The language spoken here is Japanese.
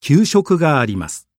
給食があります。